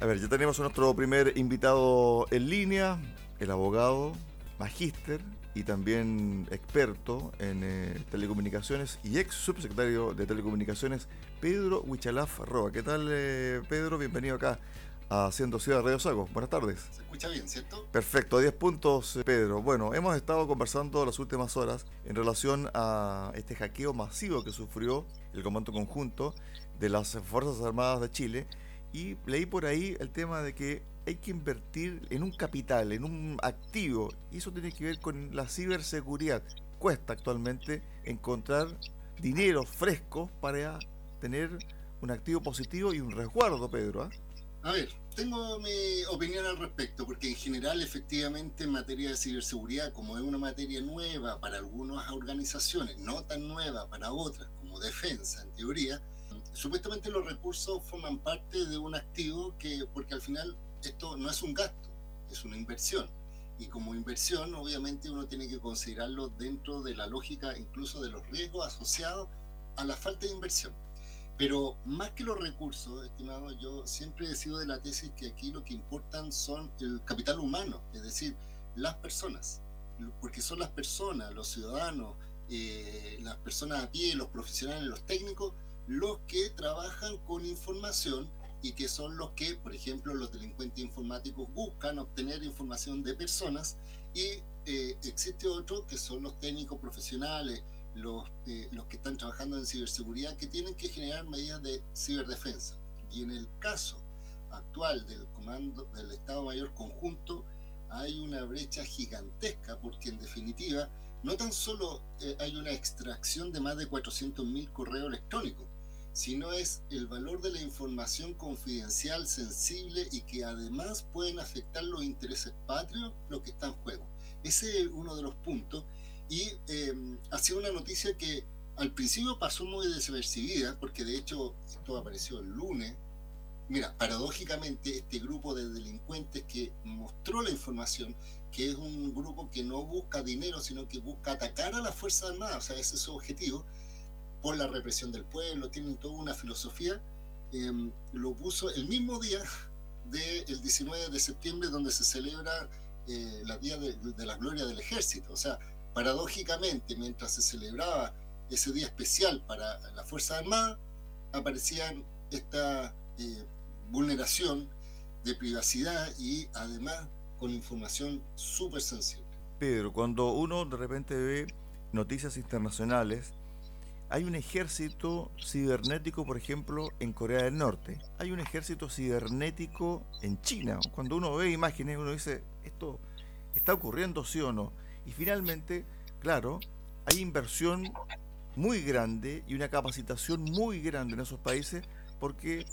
A ver, ya tenemos a nuestro primer invitado en línea, el abogado, magíster y también experto en eh, telecomunicaciones y ex subsecretario de telecomunicaciones, Pedro Huichalaf Roa. ¿Qué tal, eh, Pedro? Bienvenido acá a Haciendo Ciudad Radio Sago. Buenas tardes. ¿Se escucha bien, cierto? Perfecto, 10 puntos, eh, Pedro. Bueno, hemos estado conversando las últimas horas en relación a este hackeo masivo que sufrió el Comando Conjunto de las Fuerzas Armadas de Chile y leí por ahí el tema de que hay que invertir en un capital, en un activo, y eso tiene que ver con la ciberseguridad. Cuesta actualmente encontrar dinero fresco para tener un activo positivo y un resguardo, Pedro. ¿ah? A ver, tengo mi opinión al respecto, porque en general, efectivamente, en materia de ciberseguridad, como es una materia nueva para algunas organizaciones, no tan nueva para otras, como defensa, en teoría, supuestamente los recursos forman parte de un activo que, porque al final esto no es un gasto, es una inversión. Y como inversión, obviamente uno tiene que considerarlo dentro de la lógica incluso de los riesgos asociados a la falta de inversión. Pero más que los recursos, estimado, yo siempre he sido de la tesis que aquí lo que importan son el capital humano, es decir, las personas, porque son las personas, los ciudadanos, eh, las personas a pie, los profesionales, los técnicos, los que trabajan con información y que son los que, por ejemplo, los delincuentes informáticos buscan obtener información de personas y eh, existe otro que son los técnicos profesionales, los, eh, los que están trabajando en ciberseguridad, que tienen que generar medidas de ciberdefensa. Y en el caso actual del Comando del Estado Mayor Conjunto, hay una brecha gigantesca porque en definitiva no tan solo eh, hay una extracción de más de 400.000 correos electrónicos, sino es el valor de la información confidencial, sensible y que además pueden afectar los intereses patrios, lo que está en juego. Ese es uno de los puntos. Y eh, una noticia que al principio pasó muy desapercibida, porque de hecho esto apareció el lunes. Mira, paradójicamente este grupo de delincuentes que mostró la información, que es un grupo que no busca dinero, sino que busca atacar a las Fuerzas Armadas, o sea, ese es su objetivo, por la represión del pueblo, tienen toda una filosofía, em, lo puso el mismo día del 19 de septiembre donde se celebra eh, la Día de, la Gloria del Ejército. O sea, paradójicamente, mientras se celebraba ese día especial para la Fuerza Armada, aparecían esta eh, vulneración de privacidad y además con información súper sensible. Pedro, cuando uno de repente ve noticias internacionales hay un ejército cibernético, por ejemplo, en Corea del Norte. Hay un ejército cibernético en China. Cuando uno ve imágenes, uno dice, ¿esto está ocurriendo sí o no? Y finalmente, claro, hay inversión muy grande y una capacitación muy grande en esos países porque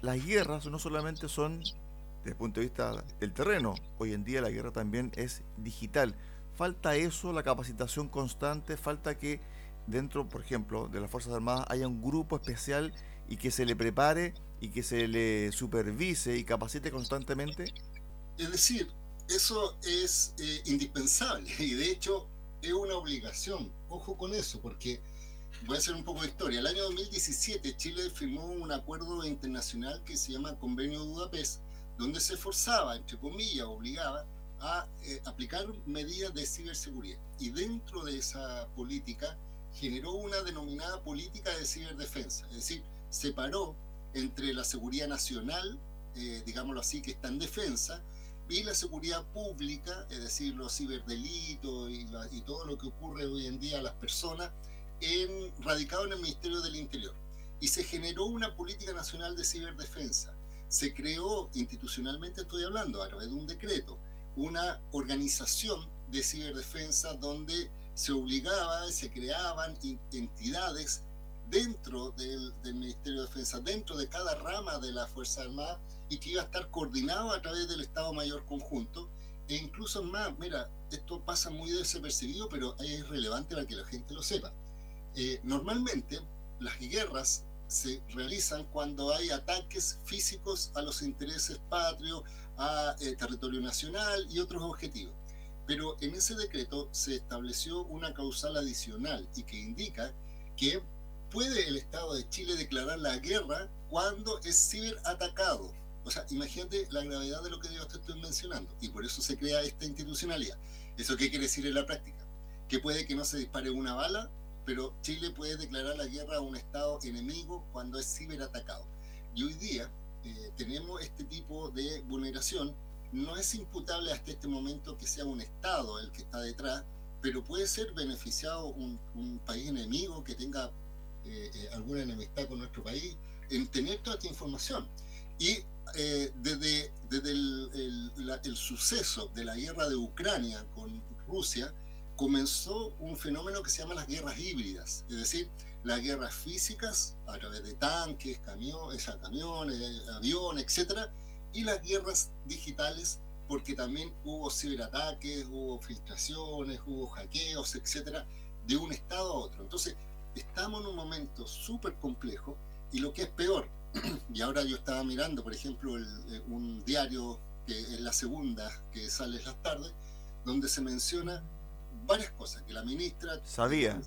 las guerras no solamente son desde el punto de vista del terreno, hoy en día la guerra también es digital. Falta eso, la capacitación constante, falta que dentro, por ejemplo, de las Fuerzas Armadas haya un grupo especial y que se le prepare y que se le supervise y capacite constantemente? Es decir, eso es eh, indispensable y de hecho es una obligación. Ojo con eso, porque voy a hacer un poco de historia. El año 2017 Chile firmó un acuerdo internacional que se llama Convenio de Budapest, donde se forzaba, entre comillas, obligaba a eh, aplicar medidas de ciberseguridad. Y dentro de esa política generó una denominada política de ciberdefensa, es decir, separó entre la seguridad nacional, eh, digámoslo así, que está en defensa, y la seguridad pública, es decir, los ciberdelitos y, y todo lo que ocurre hoy en día a las personas, en, radicado en el Ministerio del Interior. Y se generó una política nacional de ciberdefensa. Se creó institucionalmente, estoy hablando, a través de un decreto, una organización de ciberdefensa donde se obligaba, se creaban entidades dentro del, Ministerio de Defensa, dentro de cada rama de la Fuerza Armada y que iba a estar coordinado a través del Estado Mayor Conjunto. E incluso más, mira, esto pasa muy desapercibido, pero es relevante para que la gente lo sepa. Eh, normalmente las guerras se realizan cuando hay ataques físicos a los intereses patrios, a eh, territorio nacional y otros objetivos. Pero en ese decreto se estableció una causal adicional y que indica que puede el Estado de Chile declarar la guerra cuando es ciberatacado. O sea, imagínate la gravedad de lo que yo te estoy mencionando. Y por eso se crea esta institucionalidad. ¿Eso qué quiere decir en la práctica? Que puede que no se dispare una bala, pero Chile puede declarar la guerra a un Estado enemigo cuando es ciberatacado. Y hoy día eh, tenemos este tipo de vulneración. No es imputable hasta este momento que sea un Estado el que está detrás, pero puede ser beneficiado un, país enemigo que tenga eh, eh, alguna enemistad con nuestro país en tener toda esta información. Y desde, desde el, suceso de la guerra de Ucrania con Rusia, comenzó un fenómeno que se llama las guerras híbridas, es decir, las guerras físicas a través de tanques, camiones, camiones aviones, etcétera, y las guerras digitales porque también hubo ciberataques, hubo filtraciones, hubo hackeos, etcétera, de un estado a otro. Entonces, estamos en un momento súper complejo y lo que es peor, y ahora yo estaba mirando, por ejemplo, eh, un diario que es la segunda que sale en las tardes, donde se menciona varias cosas, que la ministra... Sabía.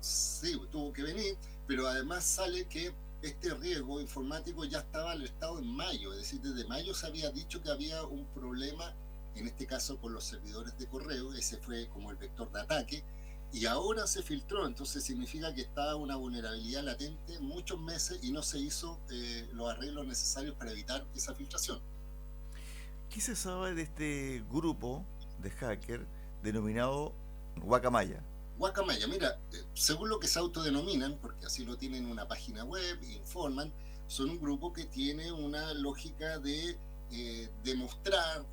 Sí, tuvo que venir, pero además sale que este riesgo informático ya estaba alertado en mayo, es decir, desde mayo se había dicho que había un problema, en este caso con los servidores de correo, ese fue como el vector de ataque, y ahora se filtró, entonces significa que estaba una vulnerabilidad latente muchos meses y no se hizo eh, los arreglos necesarios para evitar esa filtración. ¿Qué se sabe de este grupo de hacker denominado Guacamaya? Guacamaya, mira, eh, según lo que se autodenominan, porque así lo tienen en una página web, informan, son un grupo que tiene una lógica de eh, demostrar,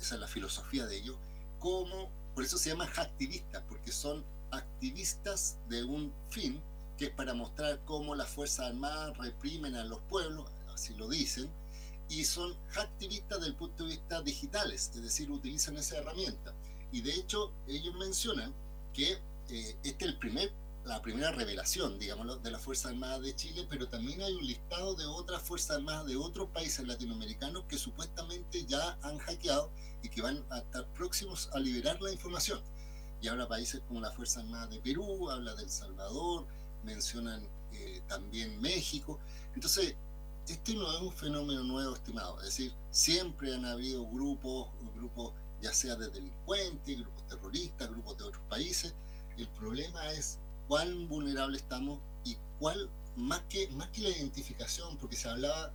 esa es la filosofía de ellos, cómo, por eso se llaman activistas, porque son activistas de un fin, que es para mostrar cómo las Fuerzas Armadas reprimen a los pueblos, así lo dicen, y son activistas del punto de vista digitales, es decir, utilizan esa herramienta. Y de hecho, ellos mencionan que eh, esta es el primer, la primera revelación, digamos, de la Fuerza Armada de Chile, pero también hay un listado de otras Fuerzas Armadas de otros países latinoamericanos que supuestamente ya han hackeado y que van a estar próximos a liberar la información. Y habla países como la Fuerza Armada de Perú, habla de El Salvador, mencionan eh, también México. Entonces, este no es un fenómeno nuevo, estimado. Es decir, siempre han habido grupos, grupos ya sea de delincuentes, grupos terroristas, grupos de otros países, el problema es cuán vulnerable estamos y cuál, más que, más que la identificación, porque se hablaba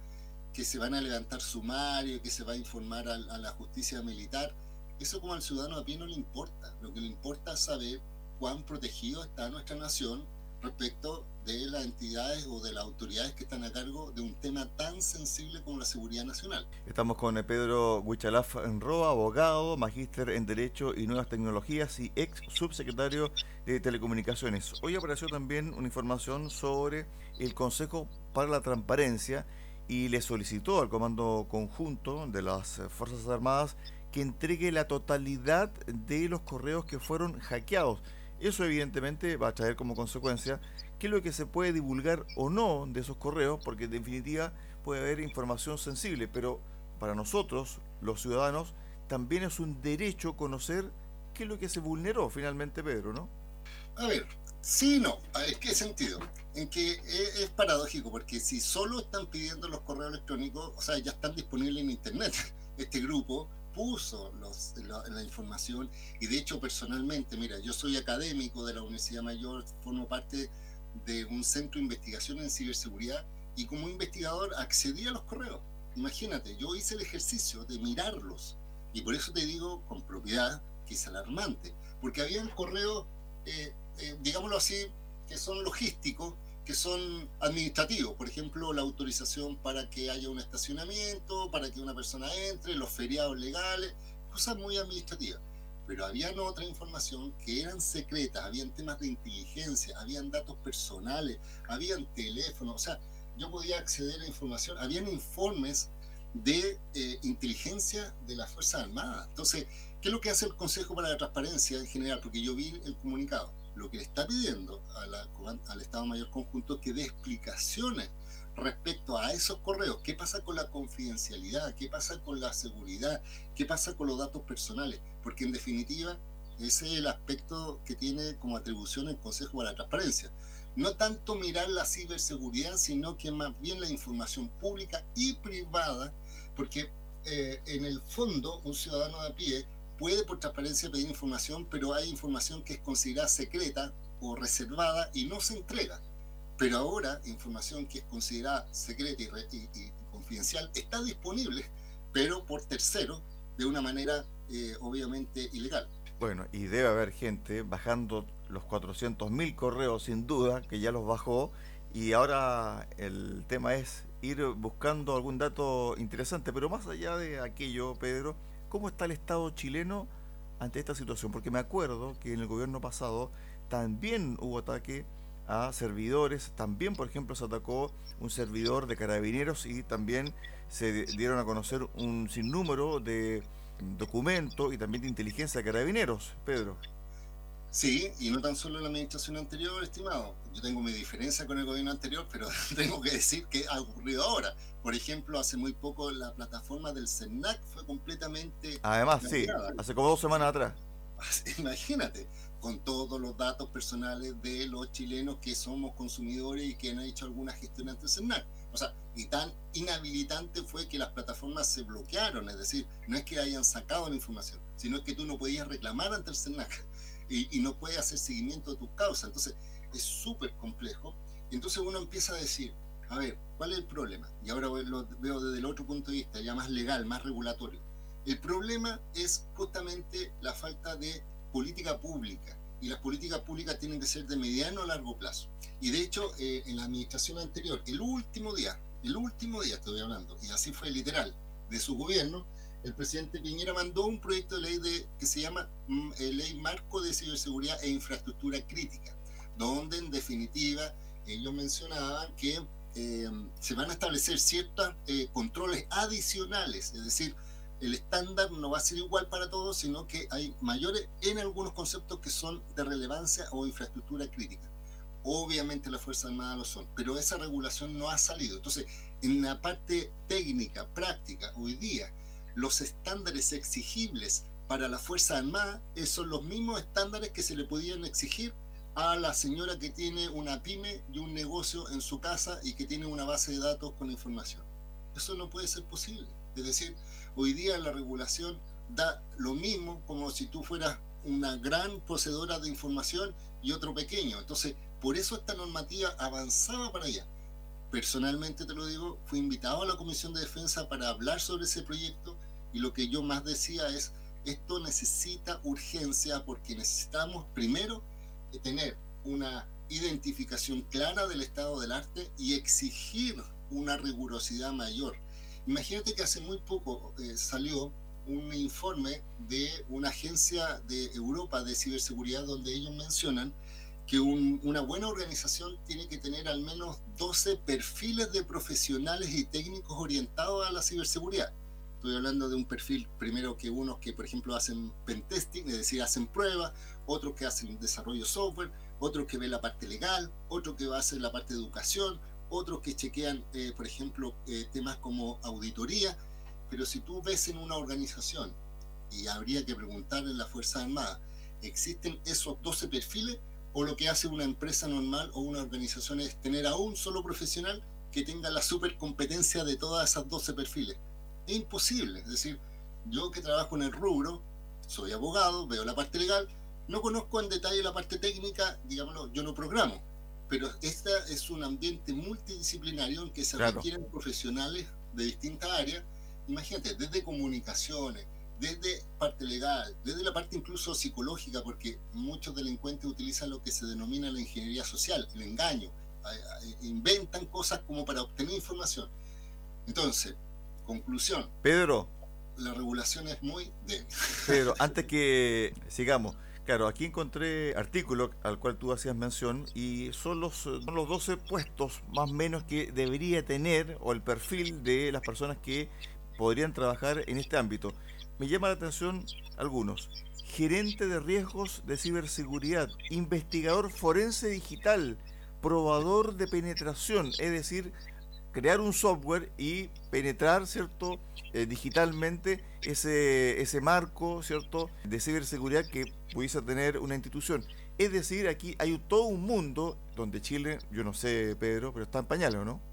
que se van a levantar sumarios, que se va a informar a, la justicia militar, eso como al ciudadano a pie no le importa. Lo que le importa es saber cuán protegido está nuestra nación respecto de las entidades o de las autoridades que están a cargo de un tema tan sensible como la seguridad nacional. Estamos con Pedro Huichalaf Roa, abogado, magíster en Derecho y Nuevas Tecnologías y ex subsecretario de Telecomunicaciones. Hoy apareció también una información sobre el Consejo para la Transparencia y le solicitó al Comando Conjunto de las Fuerzas Armadas que entregue la totalidad de los correos que fueron hackeados eso evidentemente va a traer como consecuencia qué es lo que se puede divulgar o no de esos correos, porque en definitiva puede haber información sensible, pero para nosotros, los ciudadanos, también es un derecho conocer qué es lo que se vulneró finalmente, Pedro, ¿no? A ver, sí y no. ¿En qué sentido? En que es, paradójico, porque si solo están pidiendo los correos electrónicos, o sea, ya están disponibles en Internet, este grupo, puso la, información y de hecho personalmente, mira, yo soy académico de la Universidad Mayor, formo parte de un centro de investigación en ciberseguridad y como investigador accedí a los correos. Imagínate, yo hice el ejercicio de mirarlos y por eso te digo con propiedad que es alarmante, porque habían correos, eh, eh, digámoslo así, que son logísticos, que son administrativos, por ejemplo, la autorización para que haya un estacionamiento, para que una persona entre, los feriados legales, cosas muy administrativas. Pero habían otra información que eran secretas, habían temas de inteligencia, habían datos personales, habían teléfonos, o sea, yo podía acceder a información, habían informes de eh, inteligencia de las Fuerzas Armadas. Entonces, ¿qué es lo que hace el Consejo para la Transparencia en general? Porque yo vi el comunicado lo que le está pidiendo al Estado Mayor Conjunto que dé explicaciones respecto a esos correos. ¿Qué pasa con la confidencialidad? ¿Qué pasa con la seguridad? ¿Qué pasa con los datos personales? Porque en definitiva, ese es el aspecto que tiene como atribución el Consejo para la Transparencia. no tanto mirar la ciberseguridad, sino que más bien la información pública y privada, porque eh, en el fondo un ciudadano de pie puede por transparencia pedir información, pero hay información que es considerada secreta o reservada y no se entrega. Pero ahora información que es considerada secreta y, confidencial está disponible, pero por tercero, de una manera eh, obviamente ilegal. Bueno, y debe haber gente bajando los 400.000 correos sin duda, que ya los bajó, y ahora el tema es ir buscando algún dato interesante, pero más allá de aquello, Pedro, ¿cómo está el Estado chileno ante esta situación? Porque me acuerdo que en el gobierno pasado también hubo ataque a servidores, también por ejemplo se atacó un servidor de carabineros y también se dieron a conocer un sinnúmero de documento y también de inteligencia de carabineros, Pedro. Sí, y no tan solo en la administración anterior, estimado. Yo tengo mi diferencia con el gobierno anterior, pero tengo que decir que ha ocurrido ahora. Por ejemplo, hace muy poco la plataforma del CENAC fue completamente... Además, sí, hace como dos semanas atrás. Imagínate, con todos los datos personales de los chilenos que somos consumidores y que han hecho alguna gestión ante el CENAC. O sea, y tan inhabilitante fue que las plataformas se bloquearon, es decir, no es que hayan sacado la información, sino que tú no podías reclamar ante el CERNAC y, no puedes hacer seguimiento de tus causas. Entonces, es súper complejo. Y entonces uno empieza a decir, a ver, ¿cuál es el problema? Y ahora lo veo desde el otro punto de vista, ya más legal, más regulatorio. El problema es justamente la falta de política pública y las políticas públicas tienen que ser de mediano a largo plazo. Y de hecho, eh, en la administración anterior, el último día, el último día estoy hablando, y así fue literal, de su gobierno, el presidente Piñera mandó un proyecto de ley de, que se llama mm, eh, Ley Marco de Ciberseguridad e Infraestructura Crítica, donde en definitiva ellos mencionaban que eh, se van a establecer ciertos controles adicionales, es decir, el estándar no va a ser igual para todos, sino que hay mayores en algunos conceptos que son de relevancia o infraestructura crítica. Obviamente las Fuerzas Armadas lo son, pero esa regulación no ha salido. Entonces, en la parte técnica, práctica, hoy día, los estándares exigibles para la Fuerza Armada son los mismos estándares que se le podían exigir a la señora que tiene una pyme y un negocio en su casa y que tiene una base de datos con información. Eso no puede ser posible. Es decir, Hoy día la regulación da lo mismo como si tú fueras una gran poseedora de información y otro pequeño. Entonces, por eso esta normativa avanzaba para allá. Personalmente te lo digo, fui invitado a la Comisión de Defensa para hablar sobre ese proyecto y lo que yo más decía es, esto necesita urgencia porque necesitamos primero tener una identificación clara del estado del arte y exigir una rigurosidad mayor. Imagínate que hace muy poco eh, salió un informe de una agencia de Europa de ciberseguridad donde ellos mencionan que una buena organización tiene que tener al menos 12 perfiles de profesionales y técnicos orientados a la ciberseguridad. Estoy hablando de un perfil primero que unos que, por ejemplo, hacen pentesting, es decir, hacen pruebas, otros que hacen desarrollo software, otros que ven la parte legal, otro que va a hacer la parte de educación, otros que chequean, eh, por ejemplo, eh, temas como auditoría, pero si tú ves en una organización, y habría que preguntarle en la Fuerza Armada, ¿existen esos 12 perfiles? ¿O lo que hace una empresa normal o una organización es tener a un solo profesional que tenga la supercompetencia de todas esas 12 perfiles? Es imposible, es decir, yo que trabajo en el rubro, soy abogado, veo la parte legal, no conozco en detalle la parte técnica, digámoslo, yo no programo, pero esta es un ambiente multidisciplinario en que se requieren profesionales de distintas áreas. Imagínate, desde comunicaciones, desde parte legal, desde la parte incluso psicológica, porque muchos delincuentes utilizan lo que se denomina la ingeniería social, el engaño, inventan cosas como para obtener información. Entonces, conclusión. Pedro. La regulación es muy débil. Pedro, antes que sigamos, Claro, aquí encontré artículo al cual tú hacías mención y son los, son los 12 puestos más o menos que debería tener o el perfil de las personas que podrían trabajar en este ámbito. Me llama la atención algunos. Gerente de riesgos de ciberseguridad, investigador forense digital, probador de penetración, es decir, crear un software y penetrar, ¿cierto?, eh, digitalmente ese, ese marco, ¿cierto?, de ciberseguridad que pudiese tener una institución. Es decir, aquí hay todo un mundo donde Chile, yo no sé, Pedro, pero está en pañales, ¿o no?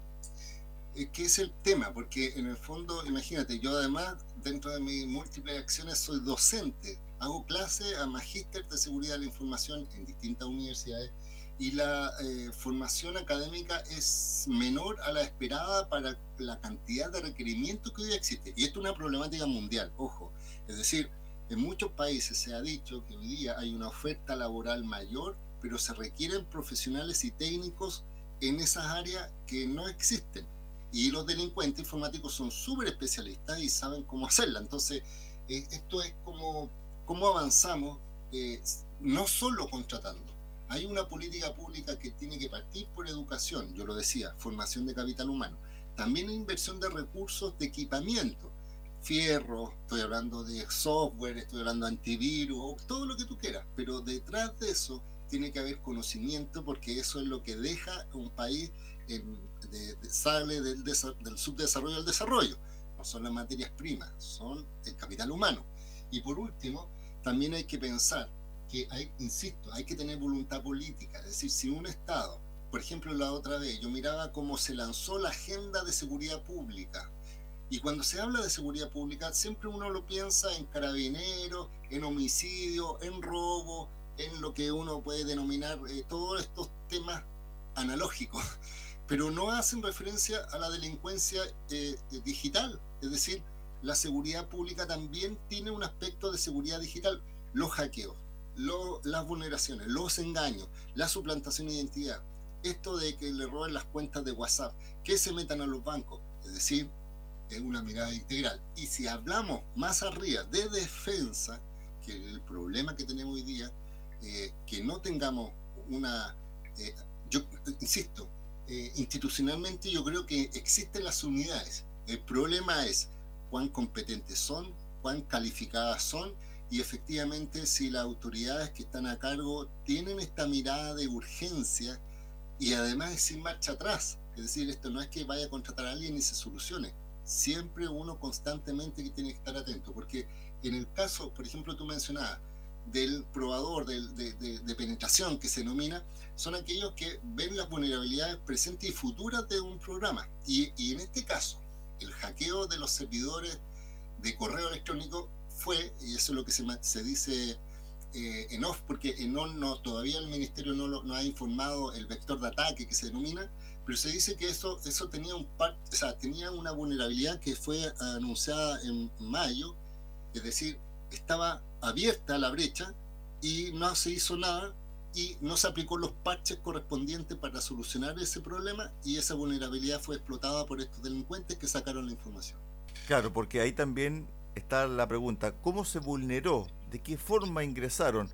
Es que es el tema, porque en el fondo, imagínate, yo además, dentro de mis múltiples acciones, soy docente. Hago clase a magíster de seguridad de la información en distintas universidades y la eh, formación académica es menor a la esperada para la cantidad de requerimientos que hoy existe. Y esto es una problemática mundial, ojo. Es decir, en muchos países se ha dicho que hoy día hay una oferta laboral mayor, pero se requieren profesionales y técnicos en esas áreas que no existen. Y los delincuentes informáticos son súper especialistas y saben cómo hacerla. Entonces, eh, esto es como cómo avanzamos, eh, no solo contratando. Hay una política pública que tiene que partir por educación, yo lo decía, formación de capital humano. También inversión de recursos de equipamiento fierro, estoy hablando de software, estoy hablando de antivirus, todo lo que tú quieras, pero detrás de eso tiene que haber conocimiento porque eso es lo que deja un país en, de, sale del, del subdesarrollo al desarrollo. No son las materias primas, son el capital humano. Y por último, también hay que pensar que hay, insisto, hay que tener voluntad política. Es decir, si un Estado, por ejemplo, la otra vez, yo miraba cómo se lanzó la agenda de seguridad pública y cuando se habla de seguridad pública, siempre uno lo piensa en carabineros, en homicidio, en robo, en lo que uno puede denominar eh, todos estos temas analógicos, pero no hacen referencia a la delincuencia eh, eh, digital. Es decir, la seguridad pública también tiene un aspecto de seguridad digital. Los hackeos, las vulneraciones, los engaños, la suplantación de identidad, esto de que le roben las cuentas de WhatsApp, que se metan a los bancos, es decir, es una mirada integral. Y si hablamos más arriba de defensa, que el problema que tenemos hoy día, eh, que no tengamos una, eh, yo insisto, eh, institucionalmente yo creo que existen las unidades. El problema es cuán competentes son, cuán calificadas son y efectivamente si las autoridades que están a cargo tienen esta mirada de urgencia y además es sin marcha atrás. Es decir, esto no es que vaya a contratar a alguien y se solucione siempre uno constantemente tiene que estar atento, porque en el caso, por ejemplo, tú mencionabas, del probador de, penetración que se denomina, son aquellos que ven las vulnerabilidades presentes y futuras de un programa. Y, en este caso, el hackeo de los servidores de correo electrónico fue, y eso es lo que se, se dice eh, en off, porque en on no, todavía el ministerio no, no ha informado el vector de ataque que se denomina, pero se dice que eso, eso tenía, un par, o sea, tenía una vulnerabilidad que fue anunciada en mayo, es decir, estaba abierta la brecha y no se hizo nada y no se aplicó los parches correspondientes para solucionar ese problema y esa vulnerabilidad fue explotada por estos delincuentes que sacaron la información. Claro, porque ahí también está la pregunta, ¿cómo se vulneró? ¿De qué forma ingresaron?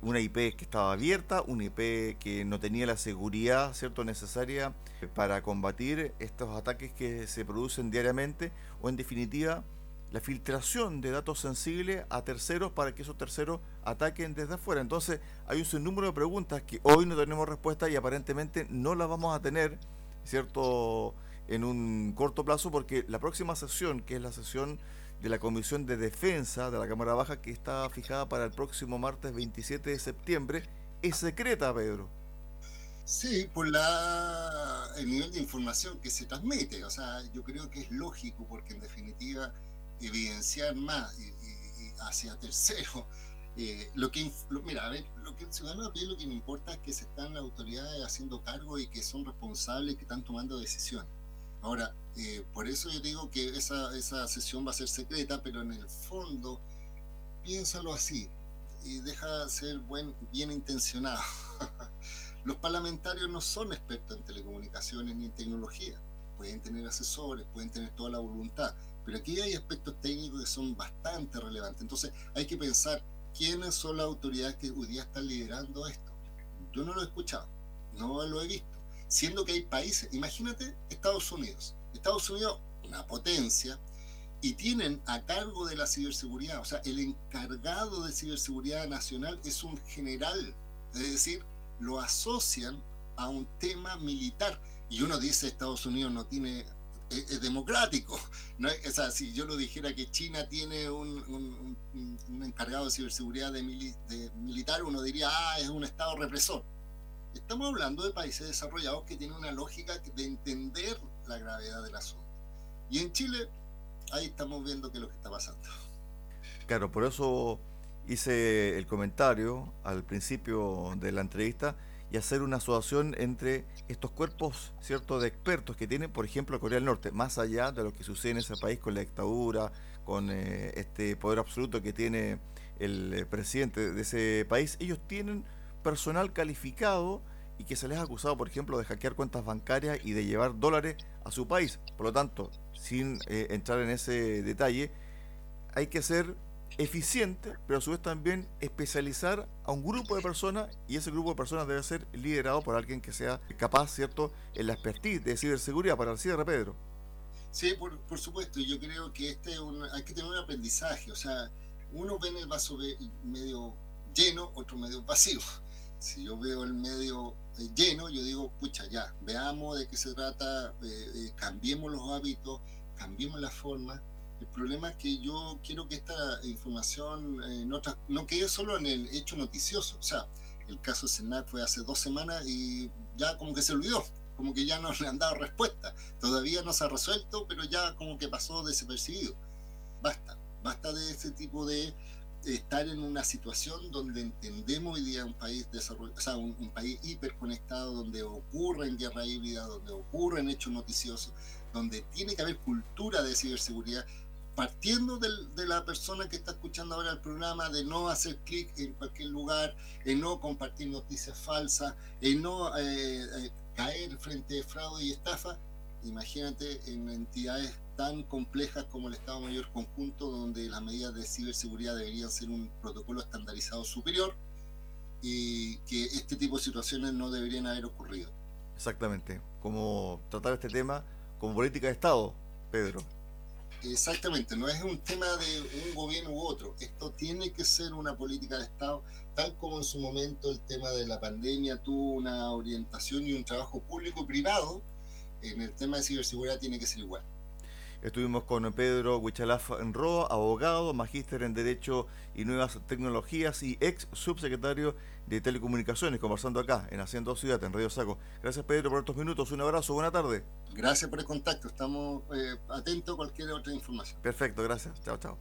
una IP que estaba abierta, una IP que no tenía la seguridad cierto necesaria para combatir estos ataques que se producen diariamente o en definitiva la filtración de datos sensibles a terceros para que esos terceros ataquen desde afuera. Entonces hay un sinnúmero de preguntas que hoy no tenemos respuesta y aparentemente no las vamos a tener, ¿cierto? En un corto plazo porque la próxima sesión, que es la sesión de la Comisión de Defensa de la Cámara Baja que está fijada para el próximo martes 27 de septiembre es secreta, Pedro. Sí, por la, el nivel de información que se transmite. O sea, yo creo que es lógico porque en definitiva evidenciar más y, hacia terceros. Eh, lo que, mira, a ver, lo que el ciudadano pie lo que me importa es que se están las autoridades haciendo cargo y que son responsables, que están tomando decisiones. Ahora, eh, por eso yo digo que esa, esa sesión va a ser secreta, pero en el fondo, piénsalo así y deja de ser buen, bien intencionado. Los parlamentarios no son expertos en telecomunicaciones ni en tecnología. Pueden tener asesores, pueden tener toda la voluntad, pero aquí hay aspectos técnicos que son bastante relevantes. Entonces hay que pensar quiénes son las autoridades que hoy día están liderando esto. Yo no lo he escuchado, no lo he visto siendo que hay países, imagínate Estados Unidos, Estados Unidos, una potencia, y tienen a cargo de la ciberseguridad, o sea, el encargado de ciberseguridad nacional es un general, es decir, lo asocian a un tema militar. Y uno dice Estados Unidos no tiene es, democrático. ¿no? O sea, si yo lo dijera que China tiene un, un, encargado de ciberseguridad de, militar, uno diría, ah, es un Estado represor. Estamos hablando de países desarrollados que tienen una lógica de entender la gravedad del asunto. Y en Chile, ahí estamos viendo qué es lo que está pasando. Claro, por eso hice el comentario al principio de la entrevista y hacer una asociación entre estos cuerpos cierto de expertos que tienen, por ejemplo, Corea del Norte, más allá de lo que sucede en ese país con la dictadura, con eh, este poder absoluto que tiene el eh, presidente de ese país, ellos tienen personal calificado y que se les ha acusado, por ejemplo, de hackear cuentas bancarias y de llevar dólares a su país. Por lo tanto, sin eh, entrar en ese detalle, hay que ser eficiente, pero a su vez también especializar a un grupo de personas y ese grupo de personas debe ser liderado por alguien que sea capaz, ¿cierto?, en la expertise de ciberseguridad. Para el cierre, Pedro. Sí, por, por supuesto, yo creo que este hay que tener un aprendizaje, o sea, uno ve en el vaso medio lleno, otro medio vacío. Si yo veo el medio eh, lleno, yo digo, pucha, ya, veamos de qué se trata, eh, eh, cambiemos los hábitos, cambiemos la forma. El problema es que yo quiero que esta información no, no quede solo en el hecho noticioso. O sea, el caso de Senac fue hace dos semanas y ya como que se olvidó, como que ya no le han dado respuesta. Todavía no se ha resuelto, pero ya como que pasó desapercibido. Basta, basta de ese tipo de estar en una situación donde entendemos hoy día un país desarrollado, o sea, un, país hiperconectado, donde ocurren guerra híbrida, donde ocurren hechos noticiosos, donde tiene que haber cultura de ciberseguridad, partiendo de la persona que está escuchando ahora el programa, de no hacer clic en cualquier lugar, en no compartir noticias falsas, en no eh, eh, caer frente a fraude y estafa, imagínate en entidades tan complejas como el Estado Mayor Conjunto, donde las medidas de ciberseguridad deberían ser un protocolo estandarizado superior y que este tipo de situaciones no deberían haber ocurrido. Exactamente, como tratar este tema como política de Estado, Pedro. Exactamente, no es un tema de un gobierno u otro, esto tiene que ser una política de Estado, tal como en su momento el tema de la pandemia tuvo una orientación y un trabajo público y privado, en el tema de ciberseguridad tiene que ser igual. Estuvimos con Pedro Huichalaf Roa, abogado, magíster en Derecho y Nuevas Tecnologías y ex subsecretario de Telecomunicaciones, conversando acá en Haciendo Ciudad, en Radio Saco. Gracias Pedro por estos minutos, un abrazo, buena tarde. Gracias por el contacto, estamos eh, atentos a cualquier otra información. Perfecto, gracias. Chao, chao.